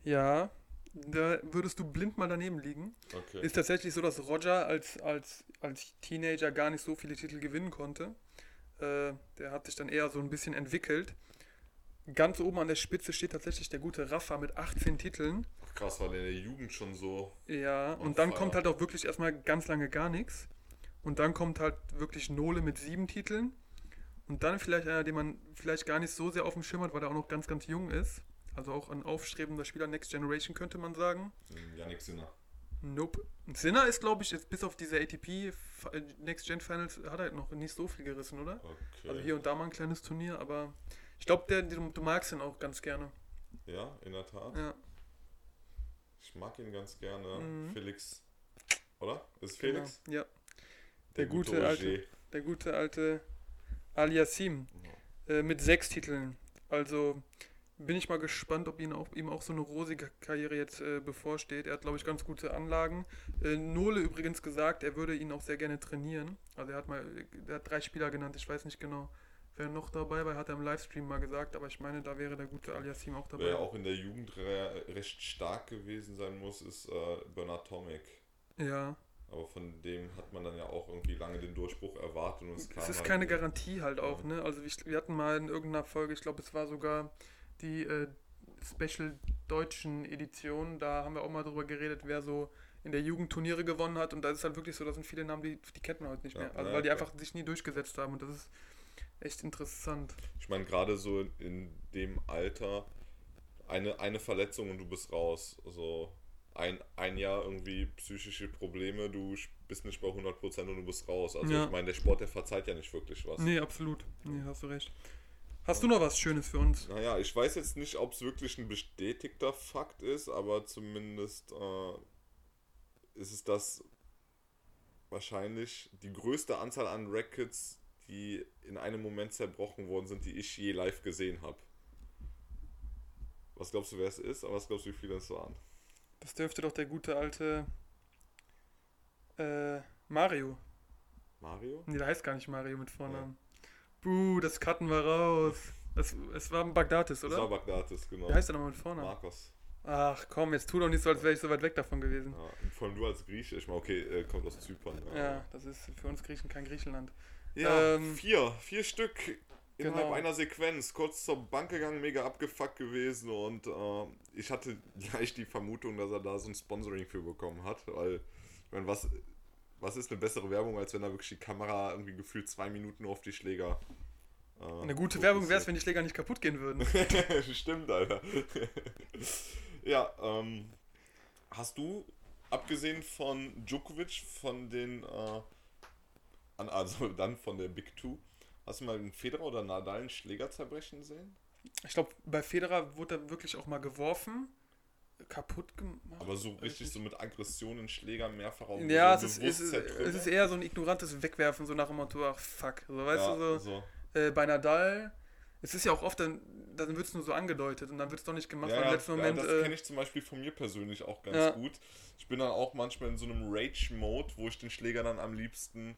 Speaker 1: Ja, da würdest du blind mal daneben liegen.
Speaker 2: Okay.
Speaker 1: Ist tatsächlich so, dass Roger als, als, als Teenager gar nicht so viele Titel gewinnen konnte. Äh, der hat sich dann eher so ein bisschen entwickelt. Ganz oben an der Spitze steht tatsächlich der gute Rafa mit 18 Titeln.
Speaker 2: Ach, krass, war der in der Jugend schon so.
Speaker 1: Ja, und dann
Speaker 2: fire.
Speaker 1: kommt halt auch wirklich erstmal ganz lange gar nichts. Und dann kommt halt wirklich Nole mit sieben Titeln. Und dann vielleicht einer, den man vielleicht gar nicht so sehr auf dem Schirm hat, weil er auch noch ganz, ganz jung ist. Also auch ein aufstrebender Spieler Next Generation könnte man sagen.
Speaker 2: Yannick Sinner.
Speaker 1: Nope. Sinner ist, glaube ich, jetzt bis auf diese ATP äh, Next Gen Finals hat er noch nicht so viel gerissen, oder?
Speaker 2: Okay.
Speaker 1: Also hier und da mal ein kleines Turnier, aber ich glaube, der, du, du magst ihn auch ganz gerne.
Speaker 2: Ja, in der Tat.
Speaker 1: Ja,
Speaker 2: Ich mag ihn ganz gerne.
Speaker 1: Mhm.
Speaker 2: Felix. Oder? Ist es Felix?
Speaker 1: Genau. Ja, Der gute alte- der gute alte Aliasim äh, mit sechs Titeln. Also bin ich mal gespannt, ob ihn auch, ihm auch so eine rosige Karriere jetzt äh, bevorsteht. Er hat, glaube ich, ganz gute Anlagen. Äh, Nole übrigens gesagt, er würde ihn auch sehr gerne trainieren. Also er hat mal, er hat drei Spieler genannt, ich weiß nicht genau, wer noch dabei war, hat er im Livestream mal gesagt, aber ich meine, da wäre der gute Aliasim auch dabei.
Speaker 2: Wer auch in der Jugend re recht stark gewesen sein muss, ist äh, Bernard Tomic.
Speaker 1: Ja,
Speaker 2: Aber von dem hat man dann ja auch irgendwie lange den Durchbruch erwartet und es kam
Speaker 1: Es ist
Speaker 2: halt
Speaker 1: keine. Garantie halt auch,
Speaker 2: Ja.
Speaker 1: ne? Also wir, wir hatten mal in irgendeiner Folge, ich glaube, es war sogar die äh, Special deutschen Edition, da haben wir auch mal drüber geredet, wer so in der Jugend Turniere gewonnen hat und da ist halt wirklich so, da sind viele Namen, die, die kennen wir heute nicht
Speaker 2: Ja,
Speaker 1: mehr. Also
Speaker 2: ja,
Speaker 1: weil die
Speaker 2: klar.
Speaker 1: einfach sich nie durchgesetzt haben und das ist echt interessant.
Speaker 2: Ich meine, gerade so in dem Alter, eine, eine Verletzung und du bist raus. Also ein, ein Jahr irgendwie psychische Probleme, du bist nicht bei 100% und du bist raus. Also
Speaker 1: Ja.
Speaker 2: ich meine, der Sport, der verzeiht ja nicht wirklich was.
Speaker 1: Nee, absolut. Nee, hast du recht. Hast du noch was Schönes für uns?
Speaker 2: Naja, ich weiß jetzt nicht, ob es wirklich ein bestätigter Fakt ist, aber zumindest äh, ist es das wahrscheinlich die größte Anzahl an Rackets, die in einem Moment zerbrochen worden sind, die ich je live gesehen habe. Was glaubst du, wer es ist? Aber was glaubst du, wie viele es waren?
Speaker 1: Das dürfte doch der gute alte äh, Mario.
Speaker 2: Mario?
Speaker 1: Nee, der heißt gar nicht Mario mit Vornamen. Buh, das cutten wir raus. Es, es war ein Bagdatis,
Speaker 2: Das war
Speaker 1: oder?
Speaker 2: Bagdatis, genau.
Speaker 1: Wie heißt der nochmal mit Vornamen?
Speaker 2: Marcos.
Speaker 1: Ach komm, jetzt tu doch nicht so, als wäre ich so weit weg davon gewesen.
Speaker 2: Ja, vor allem du als Grieche. Ich meine, okay, er kommt aus Zypern.
Speaker 1: Ja, das ist für uns Griechen kein Griechenland.
Speaker 2: Ja,
Speaker 1: Ähm,
Speaker 2: vier. Vier Stück innerhalb
Speaker 1: genau.
Speaker 2: einer Sequenz. Kurz zur Bank gegangen, mega abgefuckt gewesen und äh, ich hatte [LAUGHS] gleich die Vermutung, dass er da so ein Sponsoring für bekommen hat, weil, ich meine, was, was ist eine bessere Werbung, als wenn da wirklich die Kamera irgendwie gefühlt zwei Minuten nur auf die Schläger. äh,
Speaker 1: Eine gute. Werbung wäre es, wenn die Schläger nicht kaputt gehen würden. [LAUGHS]
Speaker 2: Stimmt, Alter. [LAUGHS] ja, ähm, hast du, abgesehen von Djokovic, von den, äh, also dann von der Big Two, hast du mal einen Federer oder Nadal einen Schläger zerbrechen sehen?
Speaker 1: Ich glaube, bei Federer wurde er wirklich auch mal geworfen, kaputt gemacht.
Speaker 2: Aber so richtig so mit Aggressionen Schläger mehrfach auf
Speaker 1: Ja, es
Speaker 2: so
Speaker 1: ist, es, ist, es ist eher so ein ignorantes Wegwerfen, so nach dem Motto, ach fuck. So, weißt
Speaker 2: ja,
Speaker 1: du, so, äh, bei Nadal, es ist ja auch oft, dann, dann wird es nur so angedeutet und dann wird es doch nicht gemacht,
Speaker 2: Ja,
Speaker 1: weil im letzten
Speaker 2: ja,
Speaker 1: Moment.
Speaker 2: das
Speaker 1: äh,
Speaker 2: kenne ich zum Beispiel von mir persönlich auch ganz
Speaker 1: Ja.
Speaker 2: gut. Ich bin dann auch manchmal in so einem Rage-Mode, wo ich den Schläger dann am liebsten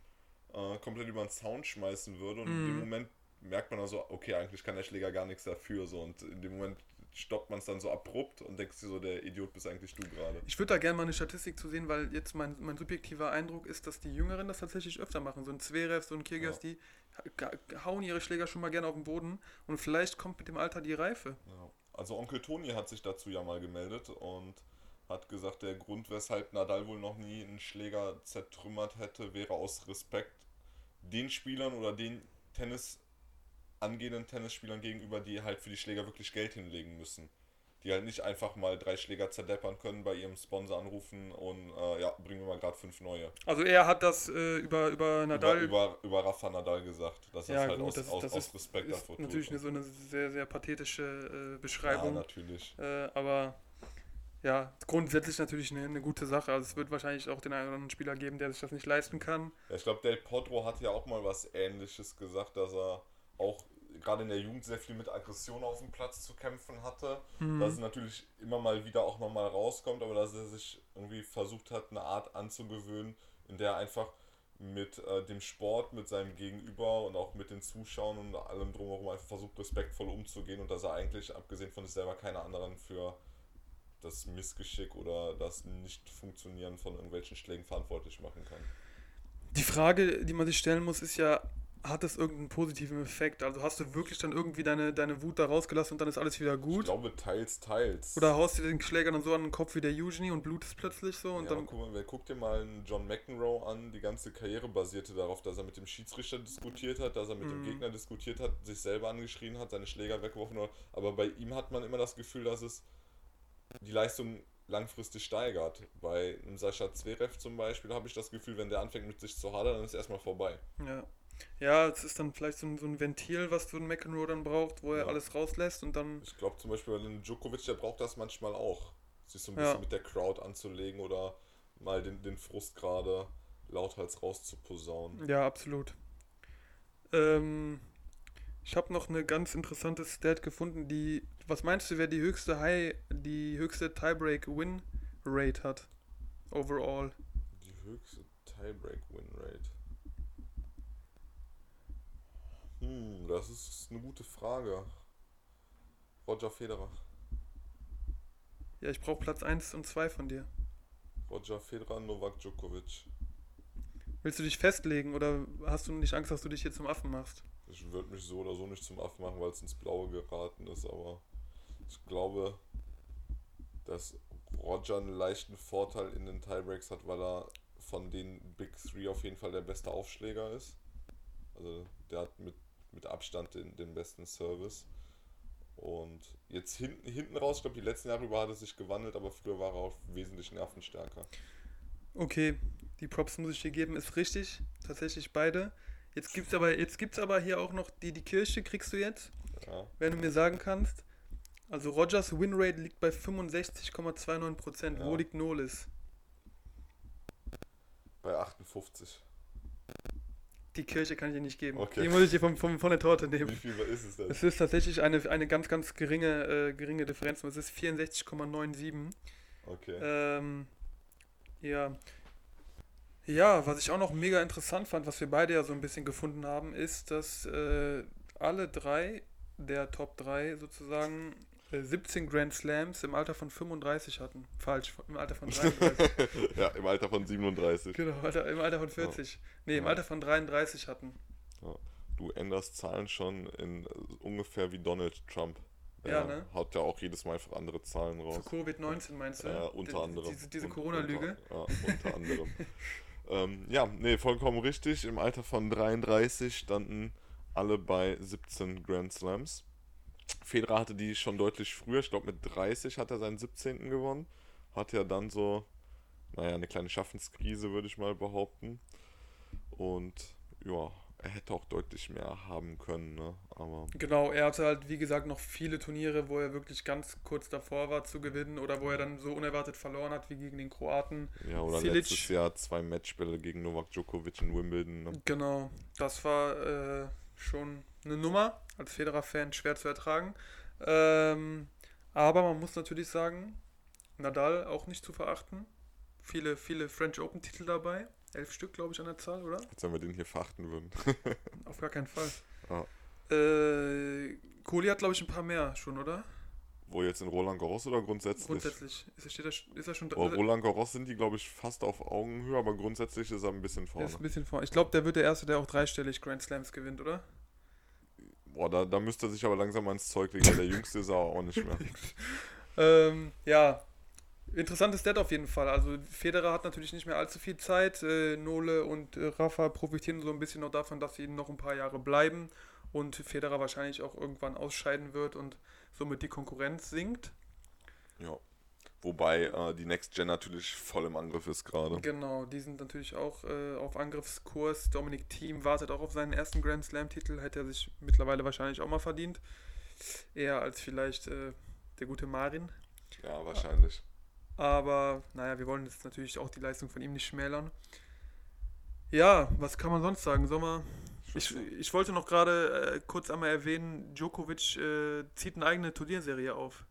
Speaker 2: äh, komplett über den Zaun schmeißen würde. Und in dem
Speaker 1: Mhm.
Speaker 2: Moment merkt man dann so, okay, eigentlich kann der Schläger gar nichts dafür. So. Und in dem Moment stoppt man es dann so abrupt und denkst dir so, der Idiot bist eigentlich du gerade.
Speaker 1: Ich würde da gerne mal eine Statistik zu sehen, weil jetzt mein, mein subjektiver Eindruck ist, dass die Jüngeren das tatsächlich öfter machen. So ein Zverev, so ein Kyrgios,
Speaker 2: Ja.
Speaker 1: die ha- hauen ihre Schläger schon mal gerne auf den Boden und vielleicht kommt mit dem Alter die Reife.
Speaker 2: Ja. Also Onkel Toni hat sich dazu ja mal gemeldet und hat gesagt, der Grund, weshalb Nadal wohl noch nie einen Schläger zertrümmert hätte, wäre aus Respekt den Spielern oder den Tennis angehenden Tennisspielern gegenüber, die halt für die Schläger wirklich Geld hinlegen müssen. Die halt nicht einfach mal drei Schläger zerdeppern können, bei ihrem Sponsor anrufen und äh, ja, bringen wir mal gerade fünf neue.
Speaker 1: Also er hat das äh, über, über Nadal.
Speaker 2: Über, über, über Rafa Nadal gesagt, dass
Speaker 1: Ja,
Speaker 2: es halt
Speaker 1: gut,
Speaker 2: aus,
Speaker 1: das-
Speaker 2: aus,
Speaker 1: das
Speaker 2: aus
Speaker 1: ist-
Speaker 2: Respekt
Speaker 1: ist
Speaker 2: davor
Speaker 1: natürlich
Speaker 2: tut.
Speaker 1: eine, so eine sehr, sehr pathetische äh,
Speaker 2: ja,
Speaker 1: Beschreibung.
Speaker 2: natürlich.
Speaker 1: äh, aber ja, grundsätzlich natürlich eine, eine gute Sache. Also es wird wahrscheinlich auch den einen oder anderen Spieler geben, der sich das nicht leisten kann.
Speaker 2: Ja, ich glaube, Del Potro hat ja auch mal was Ähnliches gesagt, dass er auch gerade in der Jugend sehr viel mit Aggression auf dem Platz zu kämpfen hatte.
Speaker 1: Mhm.
Speaker 2: Dass es natürlich immer mal wieder auch nochmal rauskommt, aber dass er sich irgendwie versucht hat, eine Art anzugewöhnen, in der er einfach mit äh, dem Sport, mit seinem Gegenüber und auch mit den Zuschauern und allem drumherum einfach versucht, respektvoll umzugehen und dass er eigentlich, abgesehen von sich selber, keine anderen für das Missgeschick oder das Nicht-Funktionieren von irgendwelchen Schlägen verantwortlich machen kann.
Speaker 1: Die Frage, die man sich stellen muss, ist ja, hat das irgendeinen positiven Effekt? Also hast du wirklich dann irgendwie deine, deine Wut da rausgelassen und dann ist alles wieder
Speaker 2: Ich
Speaker 1: gut?
Speaker 2: glaube, teils, teils.
Speaker 1: Oder haust du den Schläger dann so an den Kopf wie der Eugenie und blutest plötzlich so und
Speaker 2: ja,
Speaker 1: dann.
Speaker 2: guck, mal, wer- guck dir mal einen John McEnroe an. Die ganze Karriere basierte darauf, dass er mit dem Schiedsrichter diskutiert hat, dass er mit dem
Speaker 1: Mhm.
Speaker 2: Gegner diskutiert hat, sich selber angeschrien hat, seine Schläger weggeworfen hat. Aber bei ihm hat man immer das Gefühl, dass es die Leistung langfristig steigert. Bei einem Sascha Zverev zum Beispiel habe ich das Gefühl, wenn der anfängt mit sich zu hadern, dann ist erstmal vorbei.
Speaker 1: Ja. Ja, es ist dann vielleicht so ein, so ein Ventil, was so ein McEnroe dann braucht, wo er
Speaker 2: Ja.
Speaker 1: alles rauslässt und dann.
Speaker 2: Ich glaube zum Beispiel, ein Djokovic, der braucht das manchmal auch. Sich so ein
Speaker 1: Ja.
Speaker 2: bisschen mit der Crowd anzulegen oder mal den, den Frust gerade lauthals rauszuposaunen.
Speaker 1: Ja, absolut. Ähm, ich habe noch eine ganz interessante Stat gefunden, die. Was meinst du, wer die höchste High, die höchste Tiebreak-Win-Rate hat? Overall.
Speaker 2: Die höchste Tiebreak-Win-Rate. Hm, das ist eine gute Frage. Roger Federer.
Speaker 1: Ja, ich brauche Platz 1 und 2 von dir.
Speaker 2: Roger Federer, Novak Djokovic.
Speaker 1: Willst du dich festlegen oder hast du nicht Angst, dass du dich hier zum Affen machst?
Speaker 2: Ich würde mich so oder so nicht zum Affen machen, weil es ins Blaue geraten ist, aber ich glaube, dass Roger einen leichten Vorteil in den Tiebreaks hat, weil er von den Big Three auf jeden Fall der beste Aufschläger ist. Also der hat mit, mit Abstand den, den besten Service. Und jetzt hinten, hinten raus, ich glaube, die letzten Jahre über hat er sich gewandelt, aber früher war er auch wesentlich nervenstärker.
Speaker 1: Okay, die Props muss ich dir geben, ist richtig. Tatsächlich beide. Jetzt gibt's aber, jetzt gibt's aber hier auch noch die, die Kirche, kriegst du jetzt,
Speaker 2: Ja,
Speaker 1: wenn du mir sagen kannst. Also Rogers Winrate liegt bei 65,29%. Wo
Speaker 2: Ja.
Speaker 1: liegt Nolis?
Speaker 2: bei 58.
Speaker 1: Die Kirche kann ich dir nicht geben.
Speaker 2: Okay.
Speaker 1: Die muss ich dir vom, vom, von der Torte nehmen.
Speaker 2: Wie viel ist es denn?
Speaker 1: Es ist tatsächlich eine, eine ganz, ganz geringe, äh, geringe Differenz. Es ist 64,97.
Speaker 2: Okay.
Speaker 1: Ähm, ja. Ja, was ich auch noch mega interessant fand, was wir beide ja so ein bisschen gefunden haben, ist, dass äh, alle drei der Top 3 sozusagen 17 Grand Slams im Alter von 35 hatten. Falsch, im Alter von 33. [LAUGHS]
Speaker 2: ja, im Alter von 37.
Speaker 1: genau, im Alter von 40. Nee, im
Speaker 2: Ja.
Speaker 1: Alter von 33 hatten.
Speaker 2: Du änderst Zahlen schon in äh, ungefähr wie Donald Trump.
Speaker 1: Ja,
Speaker 2: Er
Speaker 1: ne?
Speaker 2: Haut ja auch jedes Mal für andere Zahlen raus.
Speaker 1: Zu Covid-19 meinst du?
Speaker 2: Ja, unter
Speaker 1: Die-
Speaker 2: anderem.
Speaker 1: Diese, diese Corona-Lüge.
Speaker 2: Unter, ja, unter anderem. [LAUGHS] ähm, ja, nee, vollkommen richtig. Im Alter von 33 standen alle bei 17 Grand Slams. Federer hatte die schon deutlich früher. Ich glaube, mit 30 hat er seinen 17. gewonnen. Hat ja dann so, naja, eine kleine Schaffenskrise, würde ich mal behaupten. Und ja, er hätte auch deutlich mehr haben können, ne? Aber
Speaker 1: Genau, er hatte halt, wie gesagt, noch viele Turniere, wo er wirklich ganz kurz davor war zu gewinnen oder wo er dann so unerwartet verloren hat, wie gegen den Kroaten.
Speaker 2: ja, oder
Speaker 1: Silic-
Speaker 2: letztes Jahr zwei Matchspiele gegen Novak Djokovic in Wimbledon. Ne?
Speaker 1: Genau, das war äh, schon eine Nummer, als Federer-Fan schwer zu ertragen. Ähm, aber man muss natürlich sagen, Nadal auch nicht zu verachten. Viele, viele French Open-Titel dabei. Elf Stück, glaube ich, an der Zahl, oder?
Speaker 2: Als wenn wir den hier verachten würden. [LAUGHS]
Speaker 1: Auf gar keinen Fall. [LAUGHS]
Speaker 2: Ja.
Speaker 1: Äh, Kohli hat, glaube ich, ein paar mehr schon, oder?
Speaker 2: Wo jetzt in Roland Garros oder grundsätzlich?
Speaker 1: Grundsätzlich. Ist er, steht er, ist er schon
Speaker 2: Oh, Roland Garros sind die, glaube ich, fast auf Augenhöhe, aber grundsätzlich ist er ein bisschen vorne.
Speaker 1: ist ein bisschen vor. Ich glaube, der wird der Erste, der auch dreistellig Grand Slams gewinnt, oder?
Speaker 2: Boah, da, da müsste er sich aber langsam mal ins Zeug legen, weil der Jüngste ist er auch nicht mehr. [LAUGHS]
Speaker 1: Ähm, ja, interessantes Stat auf jeden Fall. Also Federer hat natürlich nicht mehr allzu viel Zeit. Äh, Nole und äh, Rafa profitieren so ein bisschen noch davon, dass sie noch ein paar Jahre bleiben und Federer wahrscheinlich auch irgendwann ausscheiden wird und somit die Konkurrenz sinkt.
Speaker 2: Ja. Wobei äh, die Next Gen natürlich voll im Angriff ist gerade.
Speaker 1: Genau, die sind natürlich auch äh, auf Angriffskurs. Dominik Thiem wartet auch auf seinen ersten Grand Slam-Titel, hätte er sich mittlerweile wahrscheinlich auch mal verdient. Eher als vielleicht äh, der gute Marin.
Speaker 2: Ja, wahrscheinlich.
Speaker 1: Aber naja, wir wollen jetzt natürlich auch die Leistung von ihm nicht schmälern. Ja, was kann man sonst sagen? Sommer. Ich, ich wollte noch gerade äh, kurz einmal erwähnen, Djokovic äh, zieht eine eigene Turnierserie auf.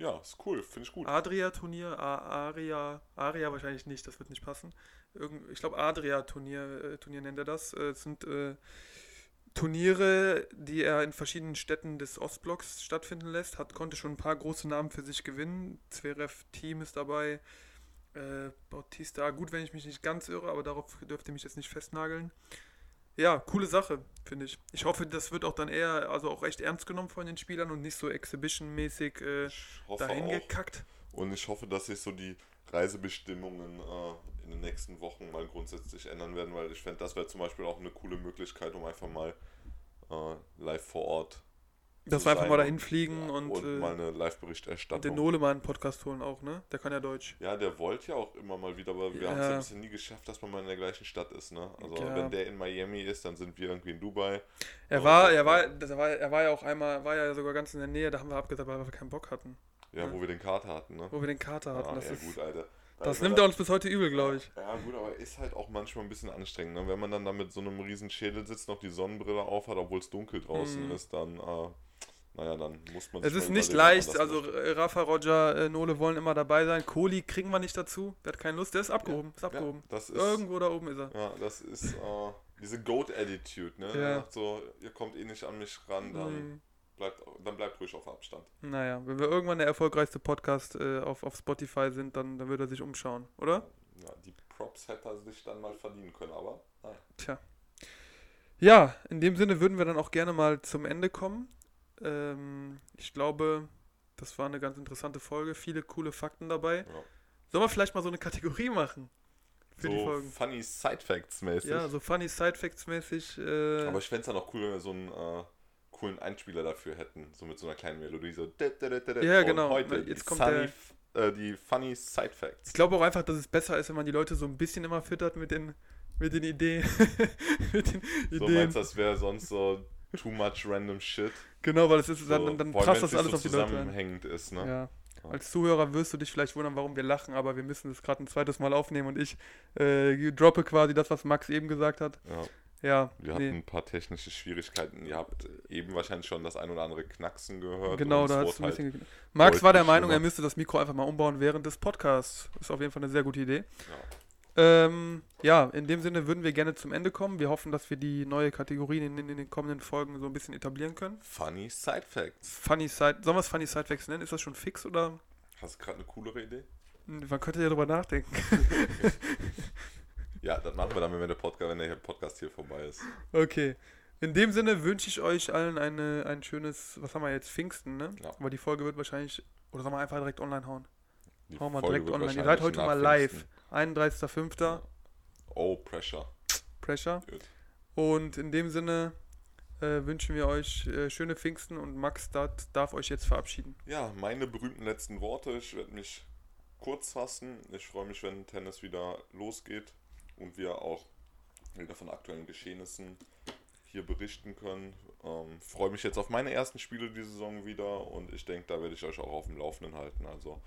Speaker 2: Ja, ist cool, finde ich gut.
Speaker 1: Adria-Turnier, Aria, Aria wahrscheinlich nicht, das wird nicht passen. Irgend, ich glaube Adria-Turnier äh, Turnier nennt er das. Äh, sind äh, Turniere, die er in verschiedenen Städten des Ostblocks stattfinden lässt. Hat, konnte schon ein paar große Namen für sich gewinnen. Zverev Team ist dabei. Äh, Bautista, gut, wenn ich mich nicht ganz irre, aber darauf dürft ihr mich jetzt nicht festnageln. Ja, coole Sache, finde ich. Ich hoffe, das wird auch dann eher, also auch echt ernst genommen von den Spielern und nicht so exhibition-mäßig äh, dahin
Speaker 2: auch.
Speaker 1: gekackt.
Speaker 2: Und ich hoffe, dass sich so die Reisebestimmungen äh, in den nächsten Wochen mal grundsätzlich ändern werden, weil ich fände, das wäre zum Beispiel auch eine coole Möglichkeit, um einfach mal äh, live vor Ort
Speaker 1: Dass wir einfach mal dahin fliegen
Speaker 2: ja,
Speaker 1: und,
Speaker 2: und
Speaker 1: äh,
Speaker 2: mal eine
Speaker 1: den
Speaker 2: Live-Berichterstattung.
Speaker 1: Nole mal einen Podcast holen auch, ne? Der kann ja Deutsch.
Speaker 2: Ja, der wollte ja auch immer mal wieder, aber wir
Speaker 1: Ja.
Speaker 2: haben es ja bisher nie geschafft, dass man mal in der gleichen Stadt ist, ne? Also
Speaker 1: Ja.
Speaker 2: wenn der in Miami ist, dann sind wir irgendwie in Dubai.
Speaker 1: Er war, er war, das war, er war ja auch einmal, war ja sogar ganz in der Nähe, da haben wir abgesagt, weil wir keinen Bock hatten.
Speaker 2: Ja,
Speaker 1: Ja.
Speaker 2: wo wir den Kater hatten, ne?
Speaker 1: Wo wir den Kater hatten.
Speaker 2: Ah,
Speaker 1: das
Speaker 2: ja,
Speaker 1: ist,
Speaker 2: gut, Alter. Da
Speaker 1: das nimmt er uns bis heute übel, glaube ich.
Speaker 2: Ja, gut, aber ist halt auch manchmal ein bisschen anstrengend, ne? Wenn man dann da mit so einem riesen Schädel sitzt, noch die Sonnenbrille aufhat, obwohl es dunkel draußen
Speaker 1: Mhm.
Speaker 2: ist, dann, äh, naja, dann muss man
Speaker 1: Es ist nicht leicht, also äh, Rafa, Roger, äh, Nole wollen immer dabei sein. Kohli kriegen wir nicht dazu, der hat keine Lust, der ist abgehoben, ist abgehoben.
Speaker 2: Ja, ist,
Speaker 1: Irgendwo da oben ist er.
Speaker 2: ja, das ist äh, diese Goat-Attitude, ne?
Speaker 1: Ja.
Speaker 2: Sagt so, ihr kommt eh nicht an mich ran, dann,
Speaker 1: Mhm.
Speaker 2: bleibt, dann bleibt ruhig auf Abstand.
Speaker 1: Naja, wenn wir irgendwann der erfolgreichste Podcast äh, auf, auf Spotify sind, dann, dann wird er sich umschauen, oder?
Speaker 2: Ja, die Props hätte er sich dann mal verdienen können, aber naja.
Speaker 1: Tja. Ja, in dem Sinne würden wir dann auch gerne mal zum Ende kommen. Ähm, ich glaube, das war eine ganz interessante Folge. Viele coole Fakten dabei.
Speaker 2: Ja.
Speaker 1: Sollen wir vielleicht mal so eine Kategorie machen? Für die
Speaker 2: So
Speaker 1: Folgen.
Speaker 2: funny Side-Facts mäßig.
Speaker 1: Ja, so funny Side-Facts mäßig. Äh,
Speaker 2: Aber ich fände es dann auch cool, wenn wir so einen äh, coolen Einspieler dafür hätten. So mit so einer kleinen Melodie. So.
Speaker 1: Ja, genau.
Speaker 2: Heute
Speaker 1: Jetzt
Speaker 2: die,
Speaker 1: kommt
Speaker 2: sunny,
Speaker 1: der-
Speaker 2: äh, die funny Side-Facts.
Speaker 1: ich glaube auch einfach, dass es besser ist, wenn man die Leute so ein bisschen immer füttert mit den, mit den Ideen. [LAUGHS] mit den
Speaker 2: So
Speaker 1: Ideen.
Speaker 2: meinst du, das wäre sonst so too much random shit.
Speaker 1: genau, weil es ist,
Speaker 2: So,
Speaker 1: dann, dann passt das alles
Speaker 2: nicht
Speaker 1: auf
Speaker 2: so
Speaker 1: die Leute
Speaker 2: zusammenhängend ist, ne?
Speaker 1: Ja. Als Zuhörer wirst du dich vielleicht wundern, warum wir lachen, aber wir müssen es gerade ein zweites Mal aufnehmen und ich äh, droppe quasi das, was Max eben gesagt hat.
Speaker 2: Ja.
Speaker 1: Ja,
Speaker 2: Wir hatten
Speaker 1: nee,
Speaker 2: ein paar technische Schwierigkeiten. Ihr habt eben wahrscheinlich schon das ein oder andere Knacksen gehört.
Speaker 1: genau, da hat es ein
Speaker 2: halt-
Speaker 1: bisschen. ge- Max war der Meinung, er
Speaker 2: schlimmer.
Speaker 1: müsste das Mikro einfach mal umbauen während des Podcasts. Ist auf jeden Fall eine sehr gute Idee.
Speaker 2: Ja.
Speaker 1: Ähm, ja, in dem Sinne würden wir gerne zum Ende kommen. Wir hoffen, dass wir die neue Kategorien in, in, in den kommenden Folgen so ein bisschen etablieren können.
Speaker 2: Funny Side Facts.
Speaker 1: Funny Side, sollen wir es Funny Side Facts nennen? Ist das schon fix oder?
Speaker 2: Hast du gerade eine coolere Idee?
Speaker 1: Man könnte ja drüber nachdenken. [LAUGHS]
Speaker 2: Ja, das machen wir dann, wenn der Podcast, wenn der Podcast hier vorbei ist.
Speaker 1: Okay. In dem Sinne wünsche ich euch allen eine, ein schönes, was haben wir jetzt, Pfingsten, ne?
Speaker 2: Ja.
Speaker 1: Aber die Folge wird wahrscheinlich, oder sollen wir einfach direkt online hauen?
Speaker 2: Die
Speaker 1: Hauen wir
Speaker 2: Folge
Speaker 1: direkt online. Ihr seid heute mal live.
Speaker 2: Pfingsten.
Speaker 1: 31.05.
Speaker 2: Ja. Oh, Pressure.
Speaker 1: Pressure.
Speaker 2: Gut.
Speaker 1: Und in dem Sinne äh, wünschen wir euch äh, schöne Pfingsten und Max dat, darf euch jetzt verabschieden.
Speaker 2: Ja, meine berühmten letzten Worte. Ich werde mich kurz fassen. Ich freue mich, wenn Tennis wieder losgeht und wir auch wieder von aktuellen Geschehnissen hier berichten können. Ähm, freue mich jetzt auf meine ersten Spiele die Saison wieder und ich denke, da werde ich euch auch auf dem Laufenden halten. Also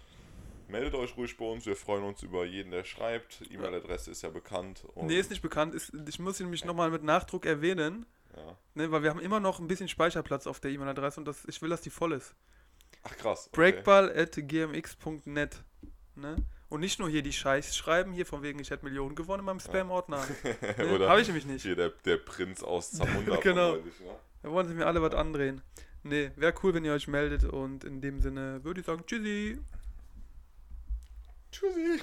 Speaker 2: meldet euch ruhig bei uns. Wir freuen uns über jeden, der schreibt. E-Mail-Adresse ist ja bekannt. Und,
Speaker 1: Nee, ist nicht bekannt. Ist, ich muss ihn nämlich nochmal mit Nachdruck erwähnen,
Speaker 2: ja.
Speaker 1: ne, weil wir haben immer noch ein bisschen Speicherplatz auf der E-Mail-Adresse und das, ich will, dass die voll ist.
Speaker 2: Ach krass. okay.
Speaker 1: Breakball at gmx.net. Ne? Und nicht nur hier die Scheiß schreiben, hier von wegen, ich hätte Millionen gewonnen in meinem Spam-Ordner. [LAUGHS] Ne?
Speaker 2: Oder
Speaker 1: Habe ich nämlich nicht.
Speaker 2: hier der, der Prinz aus Zamunda. [LAUGHS]
Speaker 1: Genau.
Speaker 2: neulich, ne?
Speaker 1: Da wollen sie mir alle was andrehen. Nee, wäre cool, wenn ihr euch meldet und in dem Sinne würde ich sagen, tschüssi.
Speaker 2: Tschüssi.